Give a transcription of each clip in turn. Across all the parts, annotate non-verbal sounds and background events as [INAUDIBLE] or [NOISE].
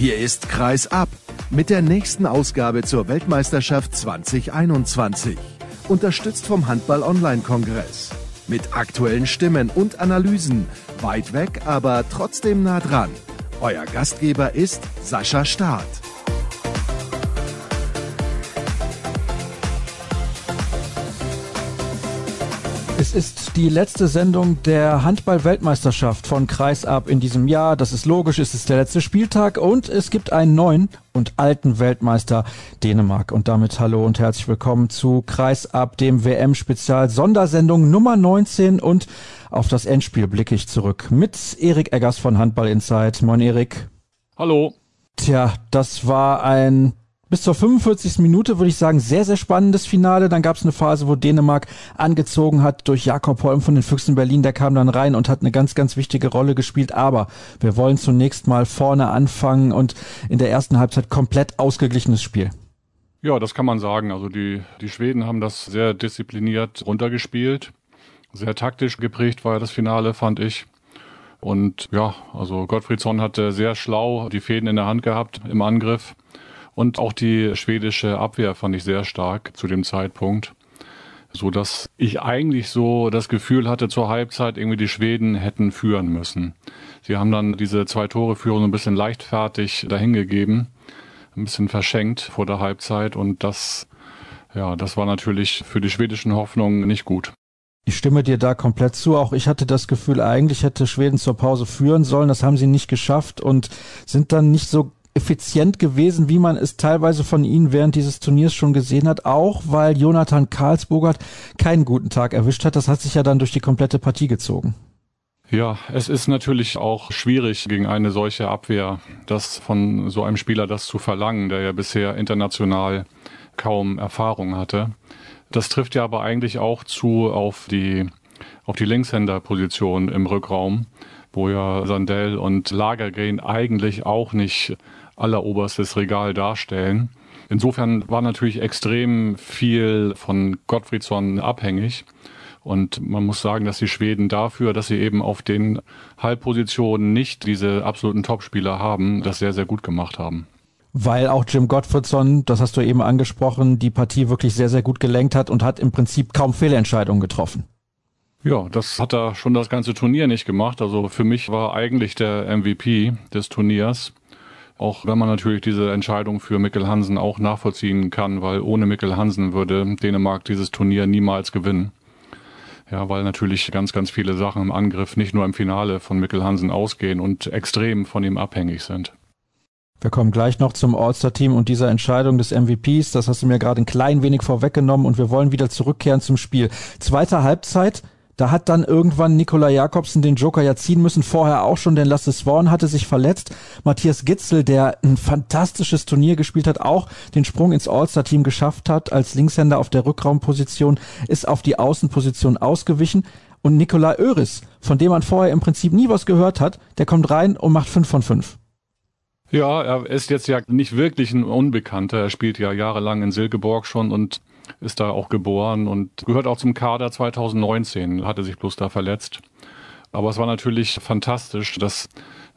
Hier ist Kreis ab mit der nächsten Ausgabe zur Weltmeisterschaft 2021. Unterstützt vom Handball-Online-Kongress. Mit aktuellen Stimmen und Analysen. Weit weg, aber trotzdem nah dran. Euer Gastgeber ist Sascha Staat. Es ist die letzte Sendung der Handball-Weltmeisterschaft von Kreisab in diesem Jahr. Das ist logisch, es ist der letzte Spieltag und es gibt einen neuen und alten Weltmeister Dänemark. Und damit hallo und herzlich willkommen zu Kreisab, dem WM-Spezial Sondersendung Nummer 19 und auf das Endspiel blicke ich zurück mit Erik Eggers von Handball Insight. Moin Erik. Hallo. Tja, das war ein bis zur 45. Minute würde ich sagen, sehr, sehr spannendes Finale. Dann gab es eine Phase, wo Dänemark angezogen hat durch Jakob Holm von den Füchsen Berlin. Der kam dann rein und hat eine ganz, ganz wichtige Rolle gespielt. Aber wir wollen zunächst mal vorne anfangen und in der ersten Halbzeit komplett ausgeglichenes Spiel. Ja, das kann man sagen. Also die, die Schweden haben das sehr diszipliniert runtergespielt. Sehr taktisch geprägt war das Finale, fand ich. Und ja, also Gottfriedsson hatte sehr schlau die Fäden in der Hand gehabt im Angriff und auch die schwedische Abwehr fand ich sehr stark zu dem Zeitpunkt. So dass ich eigentlich so das Gefühl hatte zur Halbzeit, irgendwie die Schweden hätten führen müssen. Sie haben dann diese zwei Tore Führung ein bisschen leichtfertig dahingegeben, ein bisschen verschenkt vor der Halbzeit und das, ja, das war natürlich für die schwedischen Hoffnungen nicht gut. Ich stimme dir da komplett zu. Auch ich hatte das Gefühl, eigentlich hätte Schweden zur Pause führen sollen. Das haben sie nicht geschafft und sind dann nicht so effizient gewesen, wie man es teilweise von ihnen während dieses Turniers schon gesehen hat, auch weil Jonathan Karlsburgert keinen guten Tag erwischt hat. Das hat sich ja dann durch die komplette Partie gezogen. Ja, es ist natürlich auch schwierig gegen eine solche Abwehr, das von so einem Spieler das zu verlangen, der ja bisher international kaum Erfahrung hatte. Das trifft ja aber eigentlich auch zu auf die auf die Linkshänderposition im Rückraum, wo ja Sandell und Lagergren eigentlich auch nicht alleroberstes Regal darstellen. Insofern war natürlich extrem viel von Gottfriedsson abhängig. Und man muss sagen, dass die Schweden dafür, dass sie eben auf den Halbpositionen nicht diese absoluten Topspieler haben, das sehr, sehr gut gemacht haben. Weil auch Jim Gottfriedson, das hast du eben angesprochen, die Partie wirklich sehr, sehr gut gelenkt hat und hat im Prinzip kaum Fehlentscheidungen getroffen. Ja, das hat er schon das ganze Turnier nicht gemacht. Also für mich war eigentlich der MVP des Turniers. Auch wenn man natürlich diese Entscheidung für Mikkel Hansen auch nachvollziehen kann, weil ohne Mikkel Hansen würde Dänemark dieses Turnier niemals gewinnen. Ja, weil natürlich ganz, ganz viele Sachen im Angriff nicht nur im Finale von Mikkel Hansen ausgehen und extrem von ihm abhängig sind. Wir kommen gleich noch zum All-Star-Team und dieser Entscheidung des MVPs. Das hast du mir gerade ein klein wenig vorweggenommen und wir wollen wieder zurückkehren zum Spiel. Zweite Halbzeit. Da hat dann irgendwann Nikola Jakobsen den Joker ja ziehen müssen, vorher auch schon, denn Lasse Swan hatte sich verletzt. Matthias Gitzel, der ein fantastisches Turnier gespielt hat, auch den Sprung ins All-Star-Team geschafft hat, als Linkshänder auf der Rückraumposition, ist auf die Außenposition ausgewichen. Und Nikola Öris, von dem man vorher im Prinzip nie was gehört hat, der kommt rein und macht 5 von 5. Ja, er ist jetzt ja nicht wirklich ein Unbekannter. Er spielt ja jahrelang in Silkeborg schon und ist da auch geboren und gehört auch zum Kader 2019, hatte sich bloß da verletzt. Aber es war natürlich fantastisch, dass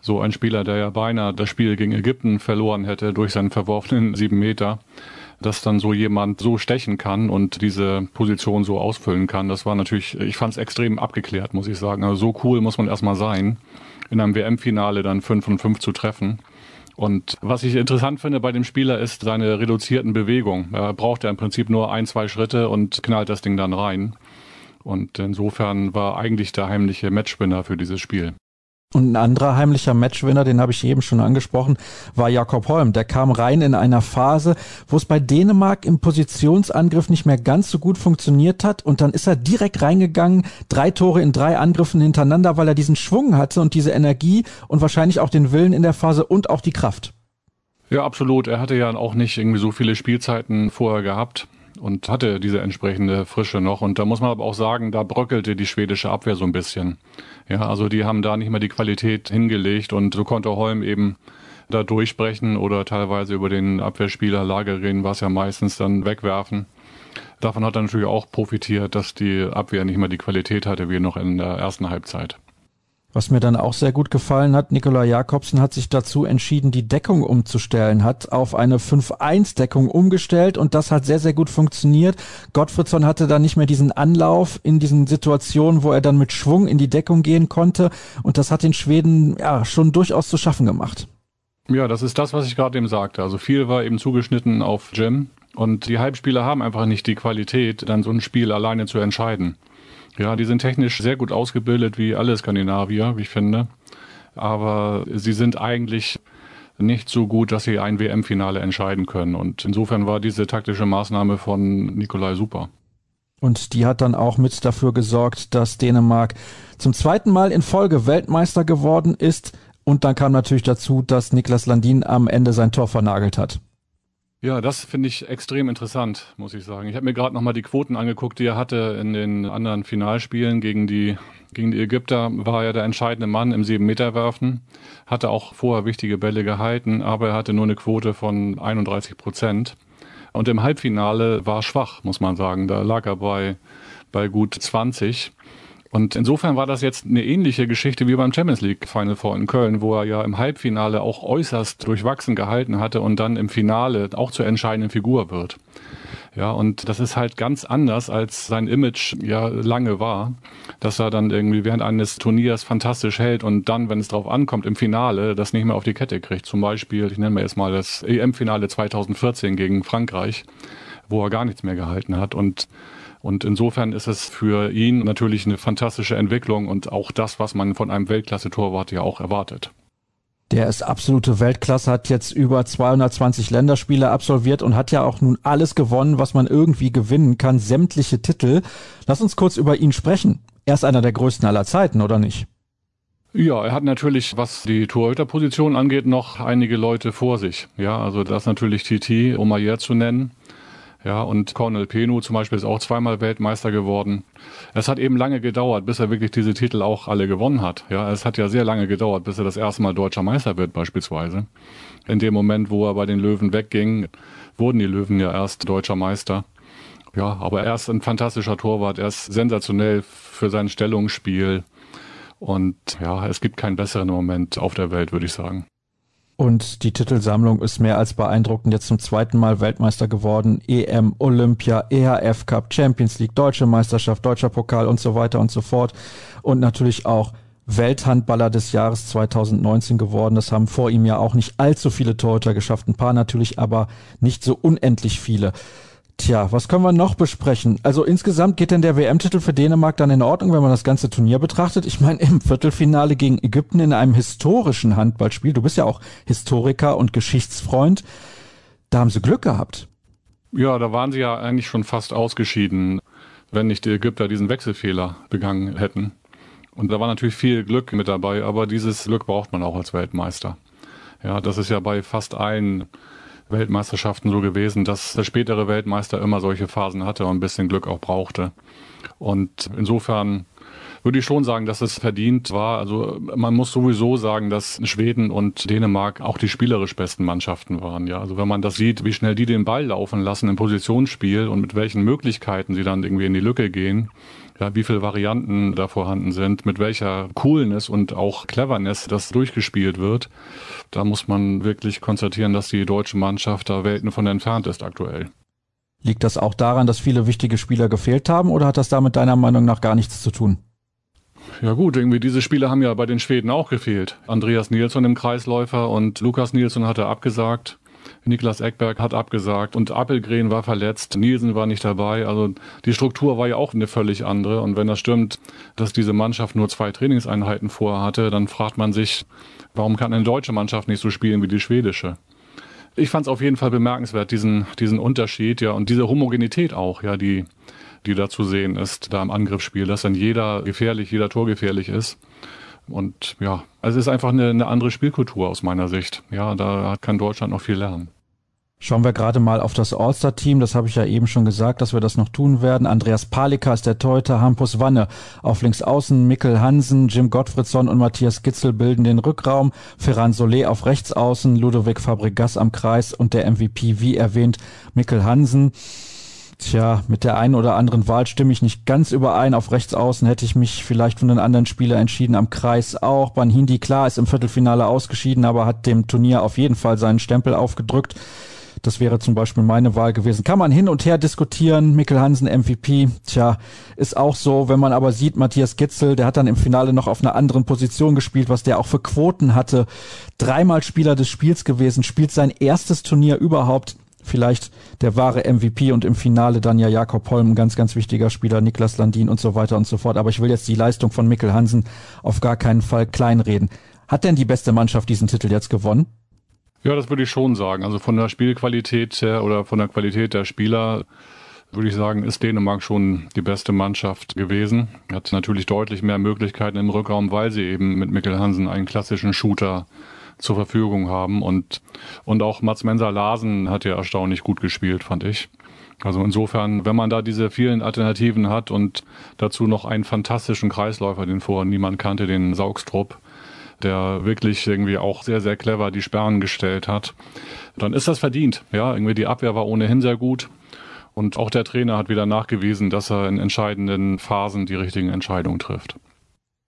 so ein Spieler, der ja beinahe das Spiel gegen Ägypten verloren hätte durch seinen verworfenen [LAUGHS] sieben Meter, dass dann so jemand so stechen kann und diese Position so ausfüllen kann. Das war natürlich, ich fand es extrem abgeklärt, muss ich sagen. Also so cool muss man erstmal sein, in einem WM-Finale dann 5 von 5 zu treffen. Und was ich interessant finde bei dem Spieler ist seine reduzierten Bewegungen. Er braucht ja im Prinzip nur ein, zwei Schritte und knallt das Ding dann rein. Und insofern war eigentlich der heimliche Matchwinner für dieses Spiel. Und ein anderer heimlicher Matchwinner, den habe ich eben schon angesprochen, war Jakob Holm. Der kam rein in einer Phase, wo es bei Dänemark im Positionsangriff nicht mehr ganz so gut funktioniert hat. Und dann ist er direkt reingegangen, drei Tore in drei Angriffen hintereinander, weil er diesen Schwung hatte und diese Energie und wahrscheinlich auch den Willen in der Phase und auch die Kraft. Ja, absolut. Er hatte ja auch nicht irgendwie so viele Spielzeiten vorher gehabt und hatte diese entsprechende Frische noch. Und da muss man aber auch sagen, da bröckelte die schwedische Abwehr so ein bisschen. Ja, also die haben da nicht mehr die Qualität hingelegt und so konnte Holm eben da durchbrechen oder teilweise über den Abwehrspieler Lagerin was ja meistens dann wegwerfen. Davon hat er natürlich auch profitiert, dass die Abwehr nicht mehr die Qualität hatte wie noch in der ersten Halbzeit. Was mir dann auch sehr gut gefallen hat, Nikola Jakobsen hat sich dazu entschieden, die Deckung umzustellen, hat auf eine 5-1-Deckung umgestellt und das hat sehr, sehr gut funktioniert. Gottfriedson hatte da nicht mehr diesen Anlauf in diesen Situationen, wo er dann mit Schwung in die Deckung gehen konnte und das hat den Schweden ja schon durchaus zu schaffen gemacht. Ja, das ist das, was ich gerade eben sagte. Also viel war eben zugeschnitten auf Jim und die Halbspieler haben einfach nicht die Qualität, dann so ein Spiel alleine zu entscheiden. Ja, die sind technisch sehr gut ausgebildet, wie alle Skandinavier, wie ich finde. Aber sie sind eigentlich nicht so gut, dass sie ein WM-Finale entscheiden können. Und insofern war diese taktische Maßnahme von Nikolai super. Und die hat dann auch mit dafür gesorgt, dass Dänemark zum zweiten Mal in Folge Weltmeister geworden ist. Und dann kam natürlich dazu, dass Niklas Landin am Ende sein Tor vernagelt hat. Ja, das finde ich extrem interessant, muss ich sagen. Ich habe mir gerade nochmal die Quoten angeguckt, die er hatte in den anderen Finalspielen gegen die, gegen die Ägypter. War er der entscheidende Mann im 7-Meter-Werfen, hatte auch vorher wichtige Bälle gehalten, aber er hatte nur eine Quote von 31 Prozent. Und im Halbfinale war schwach, muss man sagen. Da lag er bei, bei gut 20. Und insofern war das jetzt eine ähnliche Geschichte wie beim Champions League Final Four in Köln, wo er ja im Halbfinale auch äußerst durchwachsen gehalten hatte und dann im Finale auch zur entscheidenden Figur wird. Ja, und das ist halt ganz anders, als sein Image ja lange war, dass er dann irgendwie während eines Turniers fantastisch hält und dann, wenn es drauf ankommt, im Finale das nicht mehr auf die Kette kriegt. Zum Beispiel, ich nenne mir jetzt mal das EM-Finale 2014 gegen Frankreich, wo er gar nichts mehr gehalten hat und und insofern ist es für ihn natürlich eine fantastische Entwicklung und auch das, was man von einem Weltklasse-Torwart ja auch erwartet. Der ist absolute Weltklasse, hat jetzt über 220 Länderspiele absolviert und hat ja auch nun alles gewonnen, was man irgendwie gewinnen kann, sämtliche Titel. Lass uns kurz über ihn sprechen. Er ist einer der größten aller Zeiten, oder nicht? Ja, er hat natürlich, was die Torhüterposition angeht, noch einige Leute vor sich. Ja, also das ist natürlich Titi, Omayer zu nennen. Ja, und Cornel Penu zum Beispiel ist auch zweimal Weltmeister geworden. Es hat eben lange gedauert, bis er wirklich diese Titel auch alle gewonnen hat. Ja, es hat ja sehr lange gedauert, bis er das erste Mal deutscher Meister wird beispielsweise. In dem Moment, wo er bei den Löwen wegging, wurden die Löwen ja erst deutscher Meister. Ja, aber er ist ein fantastischer Torwart. Er ist sensationell für sein Stellungsspiel. Und ja, es gibt keinen besseren Moment auf der Welt, würde ich sagen. Und die Titelsammlung ist mehr als beeindruckend. Jetzt zum zweiten Mal Weltmeister geworden. EM, Olympia, EHF Cup, Champions League, Deutsche Meisterschaft, Deutscher Pokal und so weiter und so fort. Und natürlich auch Welthandballer des Jahres 2019 geworden. Das haben vor ihm ja auch nicht allzu viele Torhüter geschafft. Ein paar natürlich, aber nicht so unendlich viele. Tja, was können wir noch besprechen? Also insgesamt geht denn der WM-Titel für Dänemark dann in Ordnung, wenn man das ganze Turnier betrachtet? Ich meine, im Viertelfinale gegen Ägypten in einem historischen Handballspiel, du bist ja auch Historiker und Geschichtsfreund, da haben sie Glück gehabt. Ja, da waren sie ja eigentlich schon fast ausgeschieden, wenn nicht die Ägypter diesen Wechselfehler begangen hätten. Und da war natürlich viel Glück mit dabei, aber dieses Glück braucht man auch als Weltmeister. Ja, das ist ja bei fast allen Weltmeisterschaften so gewesen, dass der spätere Weltmeister immer solche Phasen hatte und ein bisschen Glück auch brauchte. Und insofern würde ich schon sagen, dass es verdient war. Also man muss sowieso sagen, dass Schweden und Dänemark auch die spielerisch besten Mannschaften waren. Ja, also wenn man das sieht, wie schnell die den Ball laufen lassen im Positionsspiel und mit welchen Möglichkeiten sie dann irgendwie in die Lücke gehen, ja, wie viele Varianten da vorhanden sind, mit welcher Coolness und auch Cleverness das durchgespielt wird. Da muss man wirklich konstatieren, dass die deutsche Mannschaft da Welten von entfernt ist aktuell. Liegt das auch daran, dass viele wichtige Spieler gefehlt haben oder hat das damit deiner Meinung nach gar nichts zu tun? Ja gut, irgendwie diese Spiele haben ja bei den Schweden auch gefehlt. Andreas Nilsson im Kreisläufer und Lukas Nilsson hatte abgesagt. Niklas Eckberg hat abgesagt und Appelgren war verletzt, Nielsen war nicht dabei. Also die Struktur war ja auch eine völlig andere. Und wenn das stimmt, dass diese Mannschaft nur zwei Trainingseinheiten vorhatte, dann fragt man sich, warum kann eine deutsche Mannschaft nicht so spielen wie die schwedische? Ich fand es auf jeden Fall bemerkenswert, diesen, diesen Unterschied, ja, und diese Homogenität auch, ja, die, die da zu sehen ist, da im Angriffsspiel, dass dann jeder gefährlich, jeder Tor gefährlich ist. Und ja, also es ist einfach eine, eine andere Spielkultur aus meiner Sicht. Ja, da kann Deutschland noch viel lernen. Schauen wir gerade mal auf das All-Star-Team. Das habe ich ja eben schon gesagt, dass wir das noch tun werden. Andreas Palika ist der Teuter, Hampus Wanne auf links außen, Mikkel Hansen, Jim Gottfriedsson und Matthias Gitzel bilden den Rückraum, Ferran Solé auf rechts außen, Ludovic Fabregas am Kreis und der MVP, wie erwähnt, Mikkel Hansen. Tja, mit der einen oder anderen Wahl stimme ich nicht ganz überein. Auf rechts außen hätte ich mich vielleicht von den anderen Spieler entschieden. Am Kreis auch. Banhindi, klar, ist im Viertelfinale ausgeschieden, aber hat dem Turnier auf jeden Fall seinen Stempel aufgedrückt. Das wäre zum Beispiel meine Wahl gewesen. Kann man hin und her diskutieren. Mikkel Hansen MVP. Tja, ist auch so. Wenn man aber sieht, Matthias Gitzel, der hat dann im Finale noch auf einer anderen Position gespielt, was der auch für Quoten hatte. Dreimal Spieler des Spiels gewesen, spielt sein erstes Turnier überhaupt vielleicht der wahre MVP und im Finale dann ja Jakob Holm, ganz, ganz wichtiger Spieler, Niklas Landin und so weiter und so fort. Aber ich will jetzt die Leistung von Mikkel Hansen auf gar keinen Fall kleinreden. Hat denn die beste Mannschaft diesen Titel jetzt gewonnen? Ja, das würde ich schon sagen. Also von der Spielqualität her oder von der Qualität der Spieler würde ich sagen, ist Dänemark schon die beste Mannschaft gewesen. Hat natürlich deutlich mehr Möglichkeiten im Rückraum, weil sie eben mit Mikkel Hansen einen klassischen Shooter zur Verfügung haben. Und, und auch Mats Mensa Larsen hat ja erstaunlich gut gespielt, fand ich. Also insofern, wenn man da diese vielen Alternativen hat und dazu noch einen fantastischen Kreisläufer, den vorher niemand kannte, den Saugstrupp, der wirklich irgendwie auch sehr, sehr clever die Sperren gestellt hat, dann ist das verdient. Ja, irgendwie die Abwehr war ohnehin sehr gut. Und auch der Trainer hat wieder nachgewiesen, dass er in entscheidenden Phasen die richtigen Entscheidungen trifft.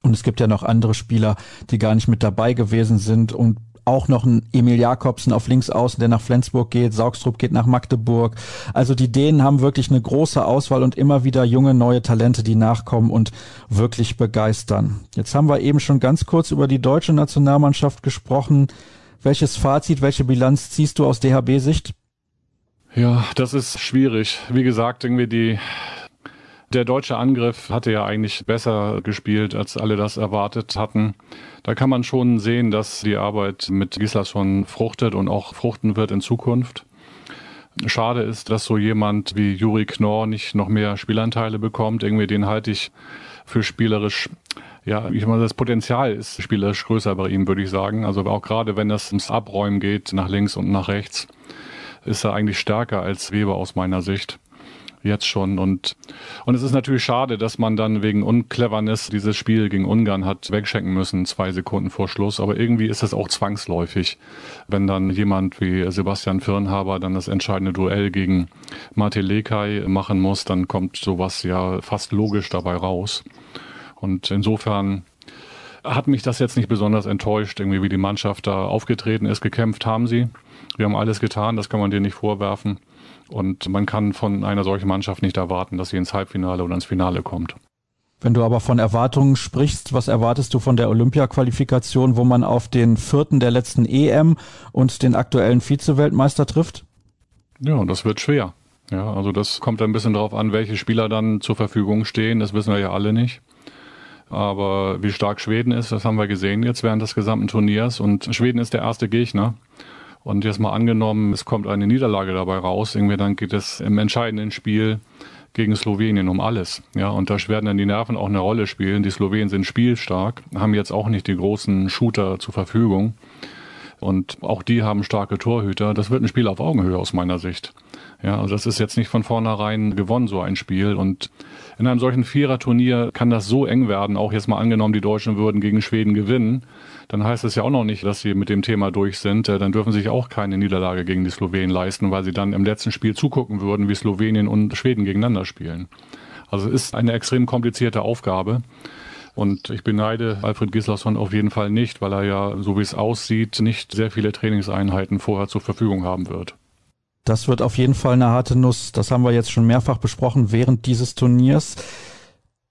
Und es gibt ja noch andere Spieler, die gar nicht mit dabei gewesen sind und auch noch ein Emil Jakobsen auf links außen, der nach Flensburg geht, Saugstrup geht nach Magdeburg. Also die Dänen haben wirklich eine große Auswahl und immer wieder junge neue Talente, die nachkommen und wirklich begeistern. Jetzt haben wir eben schon ganz kurz über die deutsche Nationalmannschaft gesprochen. Welches Fazit, welche Bilanz ziehst du aus DHB-Sicht? Ja, das ist schwierig. Wie gesagt, irgendwie die der deutsche Angriff hatte ja eigentlich besser gespielt, als alle das erwartet hatten. Da kann man schon sehen, dass die Arbeit mit Gislason fruchtet und auch fruchten wird in Zukunft. Schade ist, dass so jemand wie Juri Knorr nicht noch mehr Spielanteile bekommt. Irgendwie den halte ich für spielerisch ja, ich meine, das Potenzial ist spielerisch größer bei ihm, würde ich sagen. Also auch gerade wenn es ums Abräumen geht, nach links und nach rechts, ist er eigentlich stärker als Weber aus meiner Sicht jetzt schon. Und, und es ist natürlich schade, dass man dann wegen Uncleverness dieses Spiel gegen Ungarn hat wegschenken müssen, zwei Sekunden vor Schluss. Aber irgendwie ist es auch zwangsläufig, wenn dann jemand wie Sebastian Firnhaber dann das entscheidende Duell gegen Mate Lekai machen muss, dann kommt sowas ja fast logisch dabei raus. Und insofern hat mich das jetzt nicht besonders enttäuscht, irgendwie wie die Mannschaft da aufgetreten ist. Gekämpft haben sie. Wir haben alles getan, das kann man dir nicht vorwerfen. Und man kann von einer solchen Mannschaft nicht erwarten, dass sie ins Halbfinale oder ins Finale kommt. Wenn du aber von Erwartungen sprichst, was erwartest du von der Olympia-Qualifikation, wo man auf den vierten der letzten EM und den aktuellen Vize-Weltmeister trifft? Ja, das wird schwer. Ja, also das kommt ein bisschen darauf an, welche Spieler dann zur Verfügung stehen. Das wissen wir ja alle nicht. Aber wie stark Schweden ist, das haben wir gesehen jetzt während des gesamten Turniers. Und Schweden ist der erste Gegner. Und jetzt mal angenommen, es kommt eine Niederlage dabei raus, irgendwie dann geht es im entscheidenden Spiel gegen Slowenien um alles. Ja, und da werden dann die Nerven auch eine Rolle spielen. Die Slowenen sind spielstark, haben jetzt auch nicht die großen Shooter zur Verfügung. Und auch die haben starke Torhüter. Das wird ein Spiel auf Augenhöhe aus meiner Sicht. Ja, also das ist jetzt nicht von vornherein gewonnen, so ein Spiel. Und in einem solchen Viererturnier kann das so eng werden, auch jetzt mal angenommen, die Deutschen würden gegen Schweden gewinnen, dann heißt es ja auch noch nicht, dass sie mit dem Thema durch sind. Äh, dann dürfen sie sich auch keine Niederlage gegen die Slowenen leisten, weil sie dann im letzten Spiel zugucken würden, wie Slowenien und Schweden gegeneinander spielen. Also es ist eine extrem komplizierte Aufgabe. Und ich beneide Alfred Gislason auf jeden Fall nicht, weil er ja, so wie es aussieht, nicht sehr viele Trainingseinheiten vorher zur Verfügung haben wird. Das wird auf jeden Fall eine harte Nuss. Das haben wir jetzt schon mehrfach besprochen während dieses Turniers.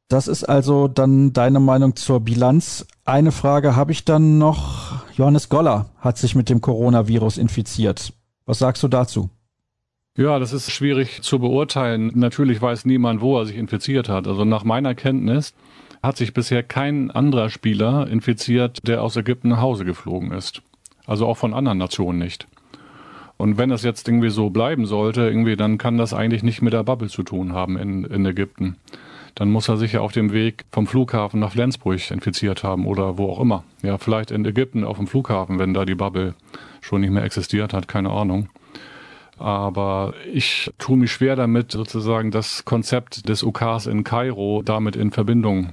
Das ist also dann deine Meinung zur Bilanz. Eine Frage habe ich dann noch. Johannes Goller hat sich mit dem Coronavirus infiziert. Was sagst du dazu? Ja, das ist schwierig zu beurteilen. Natürlich weiß niemand, wo er sich infiziert hat. Also nach meiner Kenntnis hat sich bisher kein anderer Spieler infiziert, der aus Ägypten nach Hause geflogen ist. Also auch von anderen Nationen nicht. Und wenn das jetzt irgendwie so bleiben sollte, irgendwie, dann kann das eigentlich nicht mit der Bubble zu tun haben in, in Ägypten. Dann muss er sich ja auf dem Weg vom Flughafen nach Flensburg infiziert haben oder wo auch immer. Ja, vielleicht in Ägypten auf dem Flughafen, wenn da die Bubble schon nicht mehr existiert hat, keine Ahnung. Aber ich tue mich schwer damit, sozusagen das Konzept des UKs in Kairo damit in Verbindung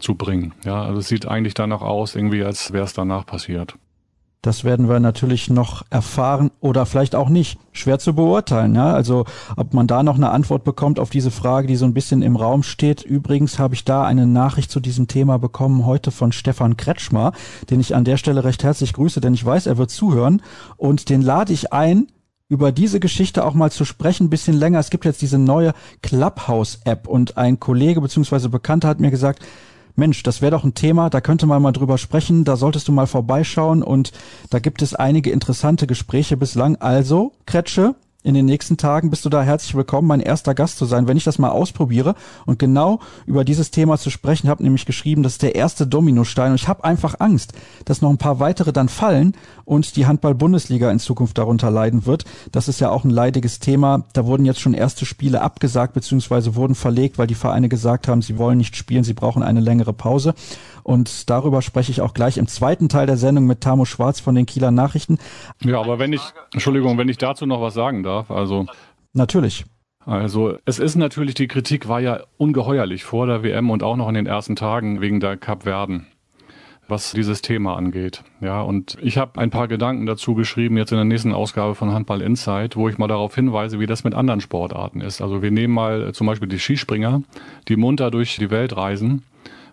zu bringen. Ja, also es sieht eigentlich danach aus, irgendwie, als wäre es danach passiert. Das werden wir natürlich noch erfahren oder vielleicht auch nicht. Schwer zu beurteilen. Ja? Also ob man da noch eine Antwort bekommt auf diese Frage, die so ein bisschen im Raum steht. Übrigens habe ich da eine Nachricht zu diesem Thema bekommen heute von Stefan Kretschmer, den ich an der Stelle recht herzlich grüße, denn ich weiß, er wird zuhören und den lade ich ein, über diese Geschichte auch mal zu sprechen, bisschen länger. Es gibt jetzt diese neue Clubhouse-App und ein Kollege bzw. Bekannter hat mir gesagt, Mensch, das wäre doch ein Thema, da könnte man mal drüber sprechen, da solltest du mal vorbeischauen und da gibt es einige interessante Gespräche bislang. Also, Kretsche, in den nächsten Tagen bist du da herzlich willkommen, mein erster Gast zu sein, wenn ich das mal ausprobiere und genau über dieses Thema zu sprechen. habe nämlich geschrieben, das ist der erste Dominostein und ich habe einfach Angst, dass noch ein paar weitere dann fallen und die Handball-Bundesliga in Zukunft darunter leiden wird. Das ist ja auch ein leidiges Thema. Da wurden jetzt schon erste Spiele abgesagt bzw. wurden verlegt, weil die Vereine gesagt haben, sie wollen nicht spielen, sie brauchen eine längere Pause. Und darüber spreche ich auch gleich im zweiten Teil der Sendung mit Tamo Schwarz von den Kieler Nachrichten. Ja, aber wenn ich, Entschuldigung, wenn ich dazu noch was sagen darf, also. Natürlich. Also es ist natürlich, die Kritik war ja ungeheuerlich vor der WM und auch noch in den ersten Tagen wegen der Cup Verden, was dieses Thema angeht. Ja, und ich habe ein paar Gedanken dazu geschrieben, jetzt in der nächsten Ausgabe von Handball Insight, wo ich mal darauf hinweise, wie das mit anderen Sportarten ist. Also wir nehmen mal zum Beispiel die Skispringer, die munter durch die Welt reisen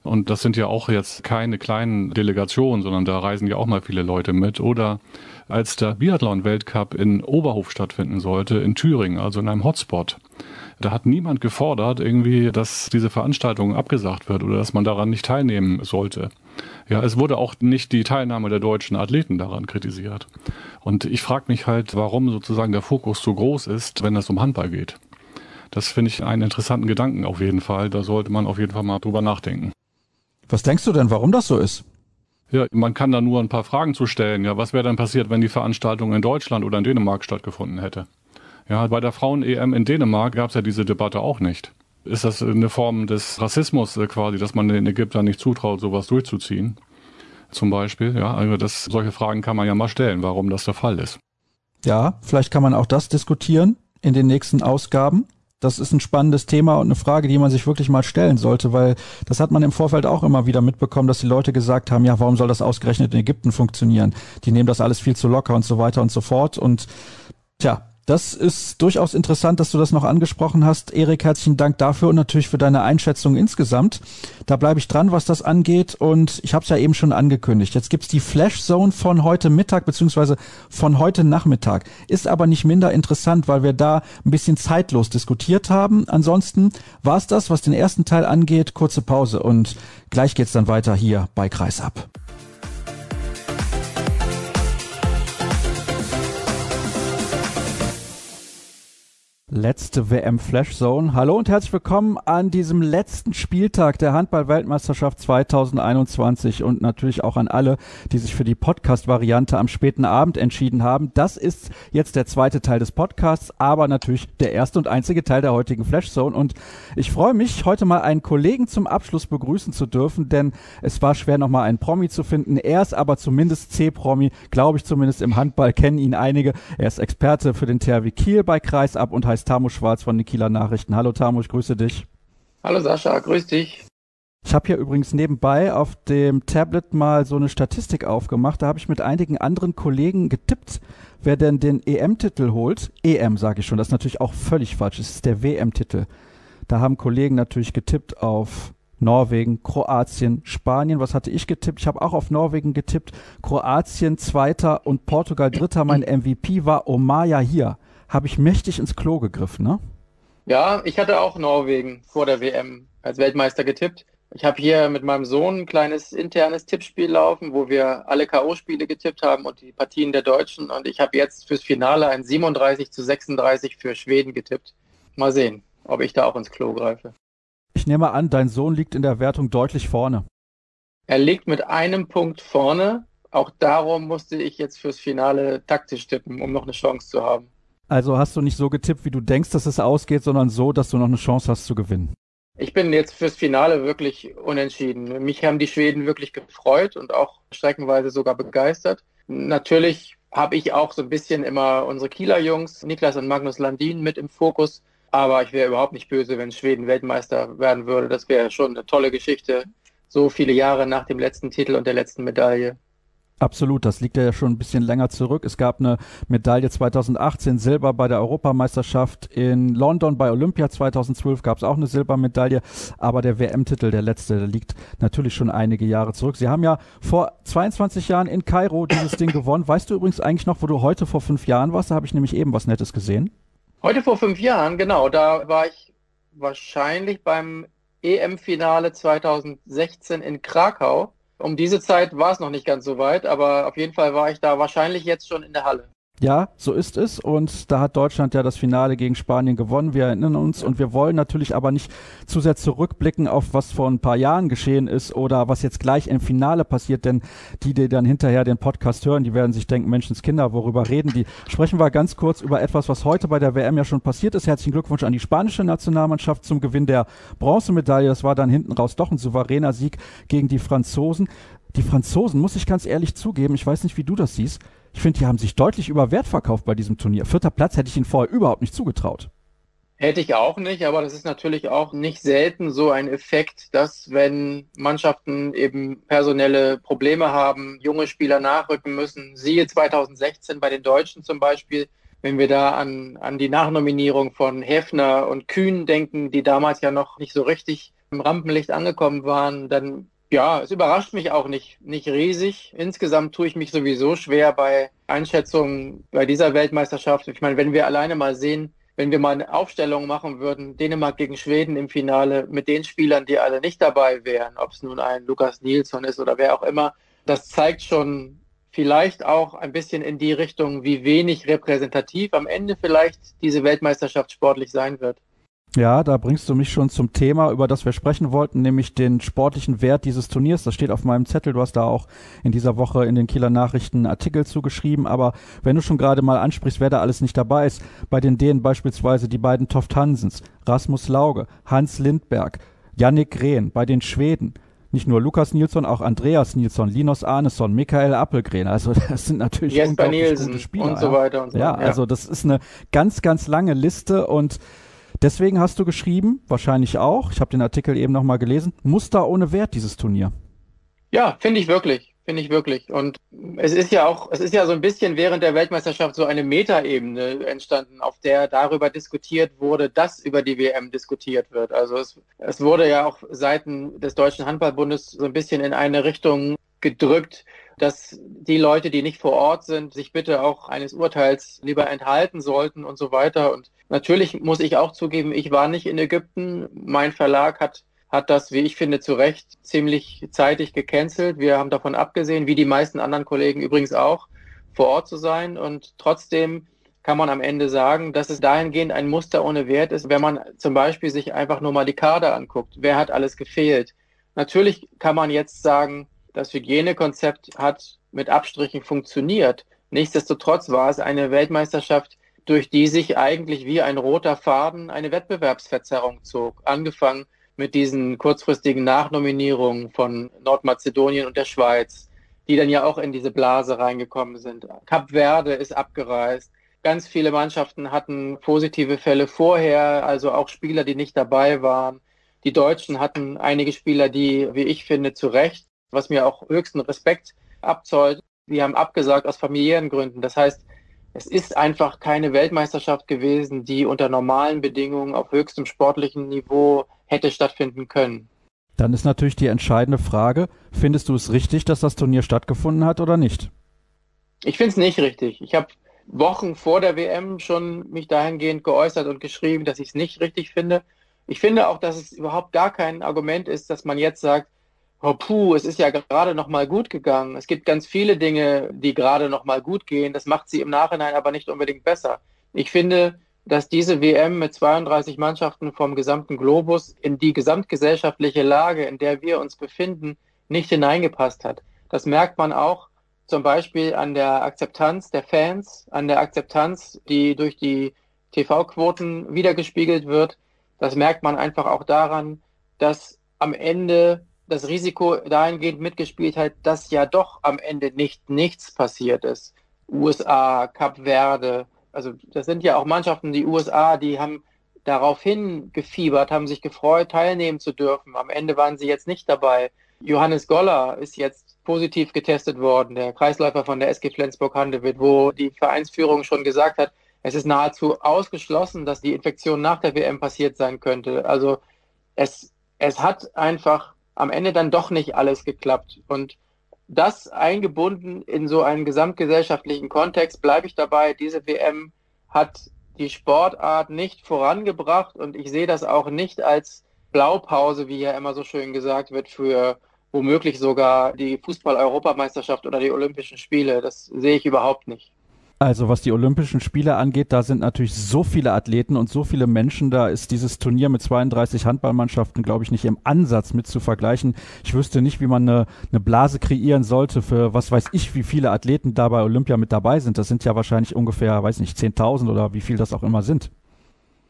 und das sind ja auch jetzt keine kleinen Delegationen, sondern da reisen ja auch mal viele Leute mit. Oder als der Biathlon-Weltcup in Oberhof stattfinden sollte, in Thüringen, also in einem Hotspot. Da hat niemand gefordert, irgendwie, dass diese Veranstaltung abgesagt wird oder dass man daran nicht teilnehmen sollte. Ja, es wurde auch nicht die Teilnahme der deutschen Athleten daran kritisiert. Und ich frage mich halt, warum sozusagen der Fokus so groß ist, wenn es um Handball geht. Das finde ich einen interessanten Gedanken auf jeden Fall. Da sollte man auf jeden Fall mal drüber nachdenken. Was denkst du denn, warum das so ist? Ja, man kann da nur ein paar Fragen zu stellen. Ja, was wäre dann passiert, wenn die Veranstaltung in Deutschland oder in Dänemark stattgefunden hätte? Ja, bei der Frauen-EM in Dänemark gab es ja diese Debatte auch nicht. Ist das eine Form des Rassismus äh, quasi, dass man den Ägyptern nicht zutraut, sowas durchzuziehen? Zum Beispiel, ja, also das, solche Fragen kann man ja mal stellen, warum das der Fall ist. Ja, vielleicht kann man auch das diskutieren in den nächsten Ausgaben das ist ein spannendes Thema und eine Frage, die man sich wirklich mal stellen sollte, weil das hat man im Vorfeld auch immer wieder mitbekommen, dass die Leute gesagt haben, ja, warum soll das ausgerechnet in Ägypten funktionieren? Die nehmen das alles viel zu locker und so weiter und so fort und tja, das ist durchaus interessant, dass du das noch angesprochen hast. Erik, herzlichen Dank dafür und natürlich für deine Einschätzung insgesamt. Da bleibe ich dran, was das angeht. Und ich habe es ja eben schon angekündigt. Jetzt gibt's die Flash Zone von heute Mittag beziehungsweise von heute Nachmittag. Ist aber nicht minder interessant, weil wir da ein bisschen zeitlos diskutiert haben. Ansonsten war es das, was den ersten Teil angeht. Kurze Pause und gleich geht's dann weiter hier bei Kreisab. Letzte WM Flash Zone. Hallo und herzlich willkommen an diesem letzten Spieltag der Handball-Weltmeisterschaft 2021 und natürlich auch an alle, die sich für die Podcast-Variante am späten Abend entschieden haben. Das ist jetzt der zweite Teil des Podcasts, aber natürlich der erste und einzige Teil der heutigen Flash Zone. Und ich freue mich, heute mal einen Kollegen zum Abschluss begrüßen zu dürfen, denn es war schwer, nochmal einen Promi zu finden. Er ist aber zumindest C-Promi, glaube ich zumindest im Handball, kennen ihn einige. Er ist Experte für den THW Kiel bei Kreisab und heißt Tamu Schwarz von den Kieler Nachrichten. Hallo Tamu, ich grüße dich. Hallo Sascha, grüß dich. Ich habe hier übrigens nebenbei auf dem Tablet mal so eine Statistik aufgemacht. Da habe ich mit einigen anderen Kollegen getippt, wer denn den EM-Titel holt. EM sage ich schon, das ist natürlich auch völlig falsch. Es ist der WM-Titel. Da haben Kollegen natürlich getippt auf Norwegen, Kroatien, Spanien. Was hatte ich getippt? Ich habe auch auf Norwegen getippt. Kroatien Zweiter und Portugal Dritter. Mein MVP war Omaya hier habe ich mächtig ins Klo gegriffen, ne? Ja, ich hatte auch Norwegen vor der WM als Weltmeister getippt. Ich habe hier mit meinem Sohn ein kleines internes Tippspiel laufen, wo wir alle K.O.-Spiele getippt haben und die Partien der Deutschen. Und ich habe jetzt fürs Finale ein 37 zu 36 für Schweden getippt. Mal sehen, ob ich da auch ins Klo greife. Ich nehme an, dein Sohn liegt in der Wertung deutlich vorne. Er liegt mit einem Punkt vorne. Auch darum musste ich jetzt fürs Finale taktisch tippen, um noch eine Chance zu haben. Also hast du nicht so getippt, wie du denkst, dass es ausgeht, sondern so, dass du noch eine Chance hast zu gewinnen. Ich bin jetzt fürs Finale wirklich unentschieden. Mich haben die Schweden wirklich gefreut und auch streckenweise sogar begeistert. Natürlich habe ich auch so ein bisschen immer unsere Kieler Jungs, Niklas und Magnus Landin, mit im Fokus. Aber ich wäre überhaupt nicht böse, wenn Schweden Weltmeister werden würde. Das wäre schon eine tolle Geschichte. So viele Jahre nach dem letzten Titel und der letzten Medaille. Absolut, das liegt ja schon ein bisschen länger zurück. Es gab eine Medaille 2018 Silber bei der Europameisterschaft in London, bei Olympia 2012 gab es auch eine Silbermedaille, aber der WM-Titel, der letzte, der liegt natürlich schon einige Jahre zurück. Sie haben ja vor 22 Jahren in Kairo dieses Ding gewonnen. Weißt du übrigens eigentlich noch, wo du heute vor fünf Jahren warst? Da habe ich nämlich eben was Nettes gesehen. Heute vor fünf Jahren, genau, da war ich wahrscheinlich beim EM-Finale 2016 in Krakau. Um diese Zeit war es noch nicht ganz so weit, aber auf jeden Fall war ich da wahrscheinlich jetzt schon in der Halle. Ja, so ist es. Und da hat Deutschland ja das Finale gegen Spanien gewonnen. Wir erinnern uns und wir wollen natürlich aber nicht zu sehr zurückblicken auf was vor ein paar Jahren geschehen ist oder was jetzt gleich im Finale passiert, denn die, die dann hinterher den Podcast hören, die werden sich denken, Menschenskinder, worüber reden die? Sprechen wir ganz kurz über etwas, was heute bei der WM ja schon passiert ist. Herzlichen Glückwunsch an die spanische Nationalmannschaft zum Gewinn der Bronzemedaille. Das war dann hinten raus doch ein souveräner Sieg gegen die Franzosen. Die Franzosen, muss ich ganz ehrlich zugeben, ich weiß nicht, wie du das siehst, ich finde, die haben sich deutlich über Wert verkauft bei diesem Turnier. Vierter Platz hätte ich ihnen vorher überhaupt nicht zugetraut. Hätte ich auch nicht, aber das ist natürlich auch nicht selten so ein Effekt, dass wenn Mannschaften eben personelle Probleme haben, junge Spieler nachrücken müssen, siehe 2016 bei den Deutschen zum Beispiel, wenn wir da an, an die Nachnominierung von Hefner und Kühn denken, die damals ja noch nicht so richtig im Rampenlicht angekommen waren, dann ja, es überrascht mich auch nicht, nicht riesig. Insgesamt tue ich mich sowieso schwer bei Einschätzungen bei dieser Weltmeisterschaft. Ich meine, wenn wir alleine mal sehen, wenn wir mal eine Aufstellung machen würden, Dänemark gegen Schweden im Finale mit den Spielern, die alle nicht dabei wären, ob es nun ein Lukas Nilsson ist oder wer auch immer, das zeigt schon vielleicht auch ein bisschen in die Richtung, wie wenig repräsentativ am Ende vielleicht diese Weltmeisterschaft sportlich sein wird. Ja, da bringst du mich schon zum Thema, über das wir sprechen wollten, nämlich den sportlichen Wert dieses Turniers. Das steht auf meinem Zettel. Du hast da auch in dieser Woche in den Kieler Nachrichten Artikel zugeschrieben. Aber wenn du schon gerade mal ansprichst, wer da alles nicht dabei ist, bei den Dänen beispielsweise die beiden Toft Hansens, Rasmus Lauge, Hans Lindberg, Yannick Rehn, bei den Schweden, nicht nur Lukas Nilsson, auch Andreas Nilsson, Linus Arneson, Michael Appelgren. Also das sind natürlich Jesper unglaublich Nielsen gute Spieler. Und so weiter und so Ja, ja, also das ist eine ganz, ganz lange Liste und Deswegen hast du geschrieben, wahrscheinlich auch, ich habe den Artikel eben nochmal gelesen, Muster ohne Wert dieses Turnier. Ja, finde ich wirklich. Finde ich wirklich. Und es ist ja auch, es ist ja so ein bisschen während der Weltmeisterschaft so eine Metaebene entstanden, auf der darüber diskutiert wurde, dass über die WM diskutiert wird. Also es, es wurde ja auch seiten des Deutschen Handballbundes so ein bisschen in eine Richtung gedrückt, dass die Leute, die nicht vor Ort sind, sich bitte auch eines Urteils lieber enthalten sollten und so weiter. Und natürlich muss ich auch zugeben, ich war nicht in Ägypten. Mein Verlag hat hat das, wie ich finde, zu Recht ziemlich zeitig gecancelt. Wir haben davon abgesehen, wie die meisten anderen Kollegen übrigens auch, vor Ort zu sein. Und trotzdem kann man am Ende sagen, dass es dahingehend ein Muster ohne Wert ist, wenn man zum Beispiel sich einfach nur mal die Kader anguckt. Wer hat alles gefehlt? Natürlich kann man jetzt sagen, das Hygienekonzept hat mit Abstrichen funktioniert. Nichtsdestotrotz war es eine Weltmeisterschaft, durch die sich eigentlich wie ein roter Faden eine Wettbewerbsverzerrung zog. Angefangen mit diesen kurzfristigen Nachnominierungen von Nordmazedonien und der Schweiz, die dann ja auch in diese Blase reingekommen sind. Kap Verde ist abgereist. Ganz viele Mannschaften hatten positive Fälle vorher, also auch Spieler, die nicht dabei waren. Die Deutschen hatten einige Spieler, die, wie ich finde, zu Recht, was mir auch höchsten Respekt abzollt, die haben abgesagt aus familiären Gründen. Das heißt, es ist einfach keine Weltmeisterschaft gewesen, die unter normalen Bedingungen auf höchstem sportlichen Niveau hätte stattfinden können. Dann ist natürlich die entscheidende Frage, findest du es richtig, dass das Turnier stattgefunden hat oder nicht? Ich finde es nicht richtig. Ich habe Wochen vor der WM schon mich dahingehend geäußert und geschrieben, dass ich es nicht richtig finde. Ich finde auch, dass es überhaupt gar kein Argument ist, dass man jetzt sagt, oh puh, es ist ja gerade noch mal gut gegangen. Es gibt ganz viele Dinge, die gerade noch mal gut gehen. Das macht sie im Nachhinein aber nicht unbedingt besser. Ich finde, dass diese WM mit 32 Mannschaften vom gesamten Globus in die gesamtgesellschaftliche Lage, in der wir uns befinden, nicht hineingepasst hat. Das merkt man auch zum Beispiel an der Akzeptanz der Fans, an der Akzeptanz, die durch die TV-Quoten wiedergespiegelt wird. Das merkt man einfach auch daran, dass am Ende das Risiko dahingehend mitgespielt hat, dass ja doch am Ende nicht nichts passiert ist. USA, Kap Verde, also das sind ja auch Mannschaften, die USA, die haben darauf hingefiebert, haben sich gefreut, teilnehmen zu dürfen. Am Ende waren sie jetzt nicht dabei. Johannes Goller ist jetzt positiv getestet worden, der Kreisläufer von der SG Flensburg-Handewitt, wo die Vereinsführung schon gesagt hat, es ist nahezu ausgeschlossen, dass die Infektion nach der WM passiert sein könnte. Also es, es hat einfach am Ende dann doch nicht alles geklappt. Und das eingebunden in so einen gesamtgesellschaftlichen Kontext, bleibe ich dabei, diese WM hat die Sportart nicht vorangebracht und ich sehe das auch nicht als Blaupause, wie ja immer so schön gesagt wird, für womöglich sogar die Fußball-Europameisterschaft oder die Olympischen Spiele. Das sehe ich überhaupt nicht. Also was die Olympischen Spiele angeht, da sind natürlich so viele Athleten und so viele Menschen, da ist dieses Turnier mit 32 Handballmannschaften, glaube ich, nicht im Ansatz mit zu vergleichen. Ich wüsste nicht, wie man eine, eine Blase kreieren sollte für was weiß ich, wie viele Athleten da bei Olympia mit dabei sind. Das sind ja wahrscheinlich ungefähr, weiß nicht, 10.000 oder wie viel das auch immer sind.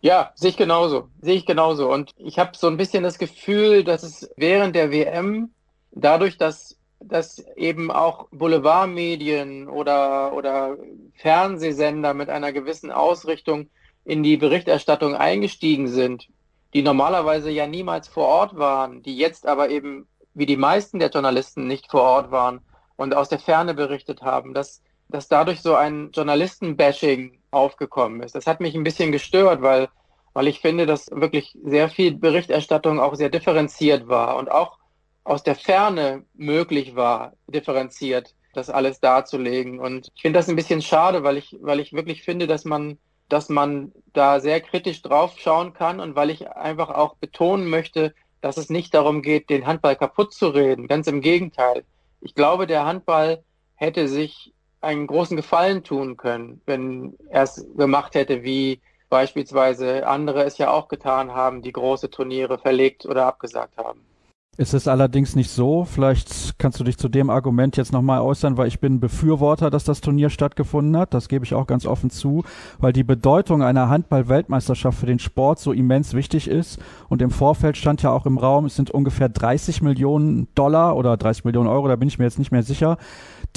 Ja, sehe ich genauso. Sehe ich genauso. Und ich habe so ein bisschen das Gefühl, dass es während der WM dadurch, dass dass eben auch Boulevardmedien oder, oder Fernsehsender mit einer gewissen Ausrichtung in die Berichterstattung eingestiegen sind, die normalerweise ja niemals vor Ort waren, die jetzt aber eben wie die meisten der Journalisten nicht vor Ort waren und aus der Ferne berichtet haben, dass, dass dadurch so ein Journalisten-Bashing aufgekommen ist. Das hat mich ein bisschen gestört, weil, weil ich finde, dass wirklich sehr viel Berichterstattung auch sehr differenziert war und auch aus der Ferne möglich war, differenziert das alles darzulegen. Und ich finde das ein bisschen schade, weil ich, weil ich wirklich finde, dass man, dass man da sehr kritisch drauf schauen kann und weil ich einfach auch betonen möchte, dass es nicht darum geht, den Handball kaputt zu reden. Ganz im Gegenteil. Ich glaube, der Handball hätte sich einen großen Gefallen tun können, wenn er es gemacht hätte, wie beispielsweise andere es ja auch getan haben, die große Turniere verlegt oder abgesagt haben. Es ist allerdings nicht so, vielleicht kannst du dich zu dem Argument jetzt nochmal äußern, weil ich bin Befürworter, dass das Turnier stattgefunden hat. Das gebe ich auch ganz offen zu, weil die Bedeutung einer Handball-Weltmeisterschaft für den Sport so immens wichtig ist. Und im Vorfeld stand ja auch im Raum, es sind ungefähr 30 Millionen Dollar oder 30 Millionen Euro, da bin ich mir jetzt nicht mehr sicher,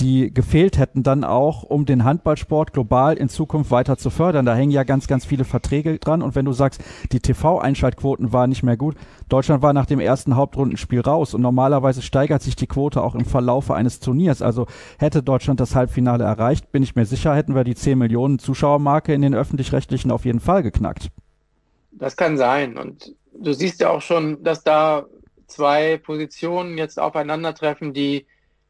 die gefehlt hätten dann auch, um den Handballsport global in Zukunft weiter zu fördern. Da hängen ja ganz, ganz viele Verträge dran. Und wenn du sagst, die TV-Einschaltquoten waren nicht mehr gut, Deutschland war nach dem ersten Hauptrundenspiel raus und normalerweise steigert sich die Quote auch im Verlaufe eines Turniers. Also hätte Deutschland das Halbfinale erreicht, bin ich mir sicher, hätten wir die 10 Millionen Zuschauermarke in den öffentlich-rechtlichen auf jeden Fall geknackt. Das kann sein. Und du siehst ja auch schon, dass da zwei Positionen jetzt aufeinandertreffen, die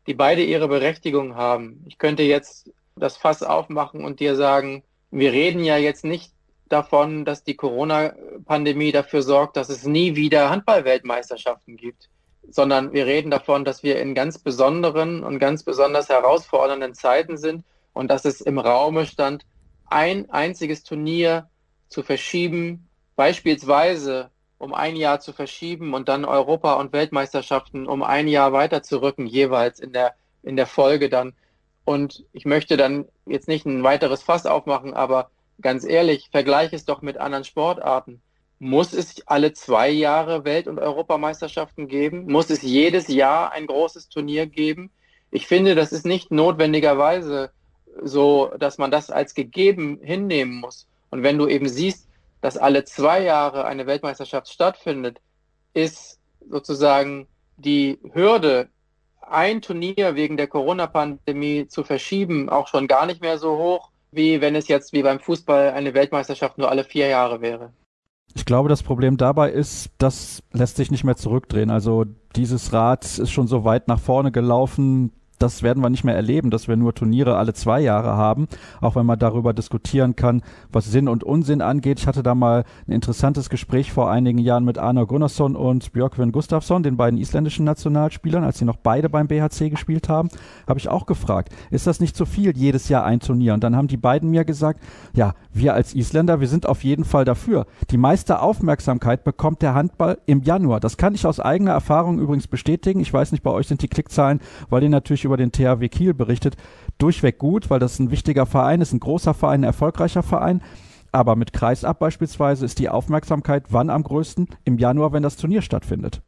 die beide ihre Berechtigung haben. Ich könnte jetzt das Fass aufmachen und dir sagen, wir reden ja jetzt nicht davon, dass die Corona-Pandemie dafür sorgt, dass es nie wieder Handball-Weltmeisterschaften gibt, sondern wir reden davon, dass wir in ganz besonderen und ganz besonders herausfordernden Zeiten sind und dass es im Raume stand, ein einziges Turnier zu verschieben, beispielsweise um ein Jahr zu verschieben und dann Europa- und Weltmeisterschaften um ein Jahr weiterzurücken, jeweils in der, in der Folge dann. Und ich möchte dann jetzt nicht ein weiteres Fass aufmachen, aber ganz ehrlich, vergleiche es doch mit anderen Sportarten. Muss es alle zwei Jahre Welt- und Europameisterschaften geben? Muss es jedes Jahr ein großes Turnier geben? Ich finde, das ist nicht notwendigerweise so, dass man das als gegeben hinnehmen muss. Und wenn du eben siehst, dass alle zwei Jahre eine Weltmeisterschaft stattfindet, ist sozusagen die Hürde, ein Turnier wegen der Corona-Pandemie zu verschieben, auch schon gar nicht mehr so hoch, wie wenn es jetzt wie beim Fußball eine Weltmeisterschaft nur alle vier Jahre wäre. Ich glaube, das Problem dabei ist, das lässt sich nicht mehr zurückdrehen. Also dieses Rad ist schon so weit nach vorne gelaufen, das werden wir nicht mehr erleben, dass wir nur Turniere alle zwei Jahre haben, auch wenn man darüber diskutieren kann, was Sinn und Unsinn angeht. Ich hatte da mal ein interessantes Gespräch vor einigen Jahren mit Arno Gunnarsson und Björkvin Gustafsson, den beiden isländischen Nationalspielern, als sie noch beide beim BHC gespielt haben, habe ich auch gefragt, ist das nicht zu viel, jedes Jahr ein Turnier? Und dann haben die beiden mir gesagt, ja, wir als Isländer, wir sind auf jeden Fall dafür. Die meiste Aufmerksamkeit bekommt der Handball im Januar. Das kann ich aus eigener Erfahrung übrigens bestätigen. Ich weiß nicht, bei euch sind die Klickzahlen, weil die natürlich über den THW Kiel berichtet, durchweg gut, weil das ein wichtiger Verein ist, ein großer Verein, ein erfolgreicher Verein. Aber mit Kreisab beispielsweise ist die Aufmerksamkeit wann am größten? Im Januar, wenn das Turnier stattfindet.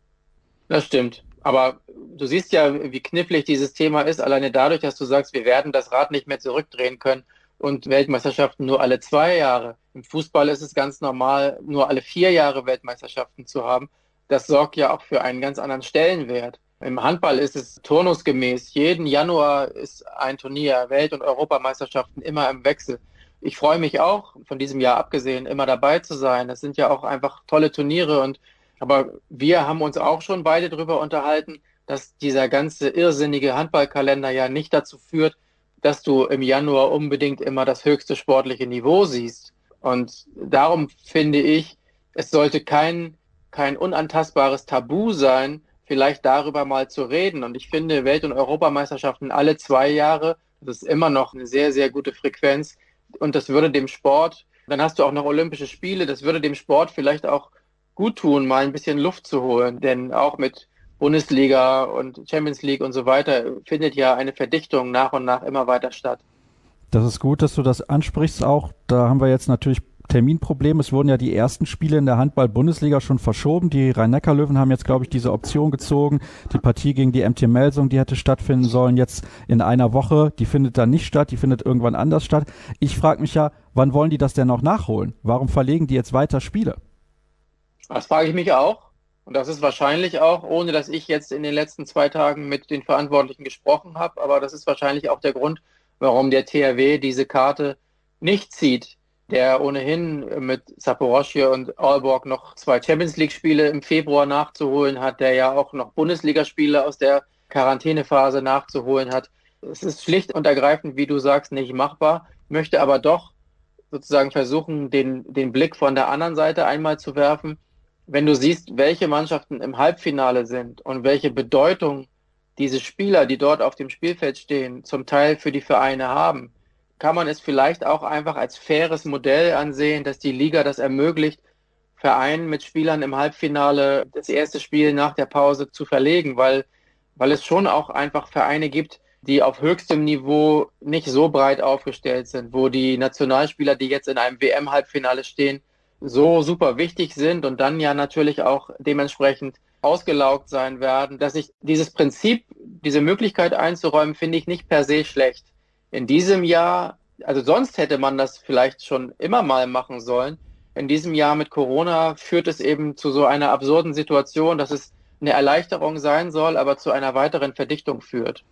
Das stimmt. Aber du siehst ja, wie knifflig dieses Thema ist, alleine dadurch, dass du sagst, wir werden das Rad nicht mehr zurückdrehen können, und Weltmeisterschaften nur alle zwei Jahre. Im Fußball ist es ganz normal, nur alle vier Jahre Weltmeisterschaften zu haben. Das sorgt ja auch für einen ganz anderen Stellenwert. Im Handball ist es turnusgemäß. Jeden Januar ist ein Turnier, Welt- und Europameisterschaften immer im Wechsel. Ich freue mich auch, von diesem Jahr abgesehen, immer dabei zu sein. Das sind ja auch einfach tolle Turniere und aber wir haben uns auch schon beide darüber unterhalten, dass dieser ganze irrsinnige Handballkalender ja nicht dazu führt, dass du im Januar unbedingt immer das höchste sportliche Niveau siehst. Und darum finde ich, es sollte kein, kein unantastbares Tabu sein, vielleicht darüber mal zu reden. Und ich finde, Welt- und Europameisterschaften alle zwei Jahre, das ist immer noch eine sehr, sehr gute Frequenz. Und das würde dem Sport, dann hast du auch noch Olympische Spiele, das würde dem Sport vielleicht auch gut tun, mal ein bisschen Luft zu holen. Denn auch mit Bundesliga und Champions League und so weiter findet ja eine Verdichtung nach und nach immer weiter statt. Das ist gut, dass du das ansprichst auch. Da haben wir jetzt natürlich Terminproblem. Es wurden ja die ersten Spiele in der Handball-Bundesliga schon verschoben. Die Rhein-Neckar-Löwen haben jetzt, glaube ich, diese Option gezogen. Die Partie gegen die MT Melsung, die hätte stattfinden sollen, jetzt in einer Woche. Die findet dann nicht statt, die findet irgendwann anders statt. Ich frage mich ja, wann wollen die das denn noch nachholen? Warum verlegen die jetzt weiter Spiele? Das frage ich mich auch. Und das ist wahrscheinlich auch, ohne dass ich jetzt in den letzten zwei Tagen mit den Verantwortlichen gesprochen habe, aber das ist wahrscheinlich auch der Grund, warum der THW diese Karte nicht zieht der ohnehin mit Saporoschje und Aalborg noch zwei Champions League-Spiele im Februar nachzuholen hat, der ja auch noch Bundesligaspiele aus der Quarantänephase nachzuholen hat. Es ist schlicht und ergreifend, wie du sagst, nicht machbar, möchte aber doch sozusagen versuchen, den, den Blick von der anderen Seite einmal zu werfen. Wenn du siehst, welche Mannschaften im Halbfinale sind und welche Bedeutung diese Spieler, die dort auf dem Spielfeld stehen, zum Teil für die Vereine haben, kann man es vielleicht auch einfach als faires Modell ansehen, dass die Liga das ermöglicht, Vereinen mit Spielern im Halbfinale das erste Spiel nach der Pause zu verlegen, weil, weil es schon auch einfach Vereine gibt, die auf höchstem Niveau nicht so breit aufgestellt sind, wo die Nationalspieler, die jetzt in einem WM-Halbfinale stehen, so super wichtig sind und dann ja natürlich auch dementsprechend ausgelaugt sein werden, dass ich dieses Prinzip, diese Möglichkeit einzuräumen, finde ich nicht per se schlecht in diesem Jahr, also sonst hätte man das vielleicht schon immer mal machen sollen. In diesem Jahr mit Corona führt es eben zu so einer absurden Situation, dass es eine Erleichterung sein soll, aber zu einer weiteren Verdichtung führt.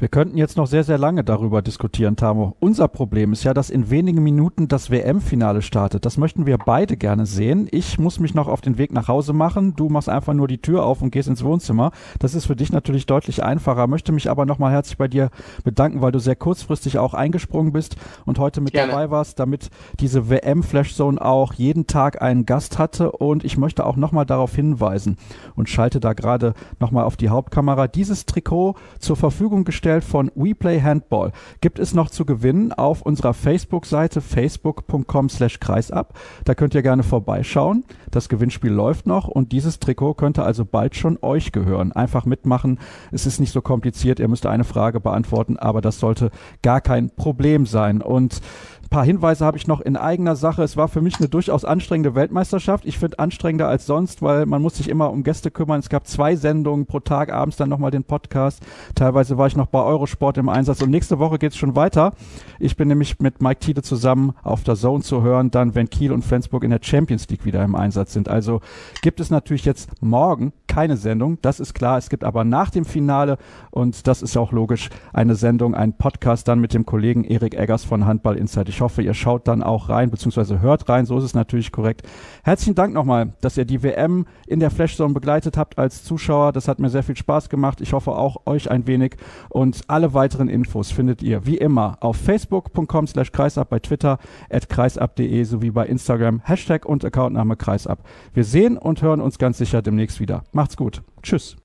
Wir könnten jetzt noch sehr, sehr lange darüber diskutieren, Tamo. Unser Problem ist ja, dass in wenigen Minuten das WM-Finale startet. Das möchten wir beide gerne sehen. Ich muss mich noch auf den Weg nach Hause machen. Du machst einfach nur die Tür auf und gehst ins Wohnzimmer. Das ist für dich natürlich deutlich einfacher. Möchte mich aber nochmal herzlich bei dir bedanken, weil du sehr kurzfristig auch eingesprungen bist und heute mit gerne. dabei warst, damit diese WM-Flashzone auch jeden Tag einen Gast hatte. Und ich möchte auch nochmal darauf hinweisen und schalte da gerade nochmal auf die Hauptkamera. Dieses Trikot zur Verfügung gestellt vorgestellt von WePlay Handball. Gibt es noch zu gewinnen auf unserer Facebook-Seite facebook.com slash kreisab. Da könnt ihr gerne vorbeischauen. Das Gewinnspiel läuft noch und dieses Trikot könnte also bald schon euch gehören. Einfach mitmachen. Es ist nicht so kompliziert. Ihr müsst eine Frage beantworten, aber das sollte gar kein Problem sein. Und paar Hinweise habe ich noch in eigener Sache. Es war für mich eine durchaus anstrengende Weltmeisterschaft. Ich finde anstrengender als sonst, weil man muss sich immer um Gäste kümmern. Es gab zwei Sendungen pro Tag, abends dann nochmal den Podcast. Teilweise war ich noch bei Eurosport im Einsatz und nächste Woche geht's schon weiter. Ich bin nämlich mit Mike Thiele zusammen auf der Zone zu hören, dann wenn Kiel und Flensburg in der Champions League wieder im Einsatz sind. Also gibt es natürlich jetzt morgen keine Sendung, das ist klar. Es gibt aber nach dem Finale, und das ist auch logisch, eine Sendung, einen Podcast dann mit dem Kollegen Erik Eggers von Handball Insight. Ich hoffe, ihr schaut dann auch rein, beziehungsweise hört rein, so ist es natürlich korrekt. Herzlichen Dank nochmal, dass ihr die WM in der Flashzone begleitet habt als Zuschauer. Das hat mir sehr viel Spaß gemacht. Ich hoffe auch euch ein wenig. Und alle weiteren Infos findet ihr wie immer auf facebook.com slash kreisab, bei Twitter at kreisab.de sowie bei Instagram Hashtag und Accountname kreisab. Wir sehen und hören uns ganz sicher demnächst wieder. Macht's gut. Tschüss.